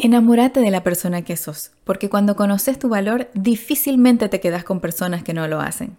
Enamórate de la persona que sos, porque cuando conoces tu valor, difícilmente te quedas con personas que no lo hacen.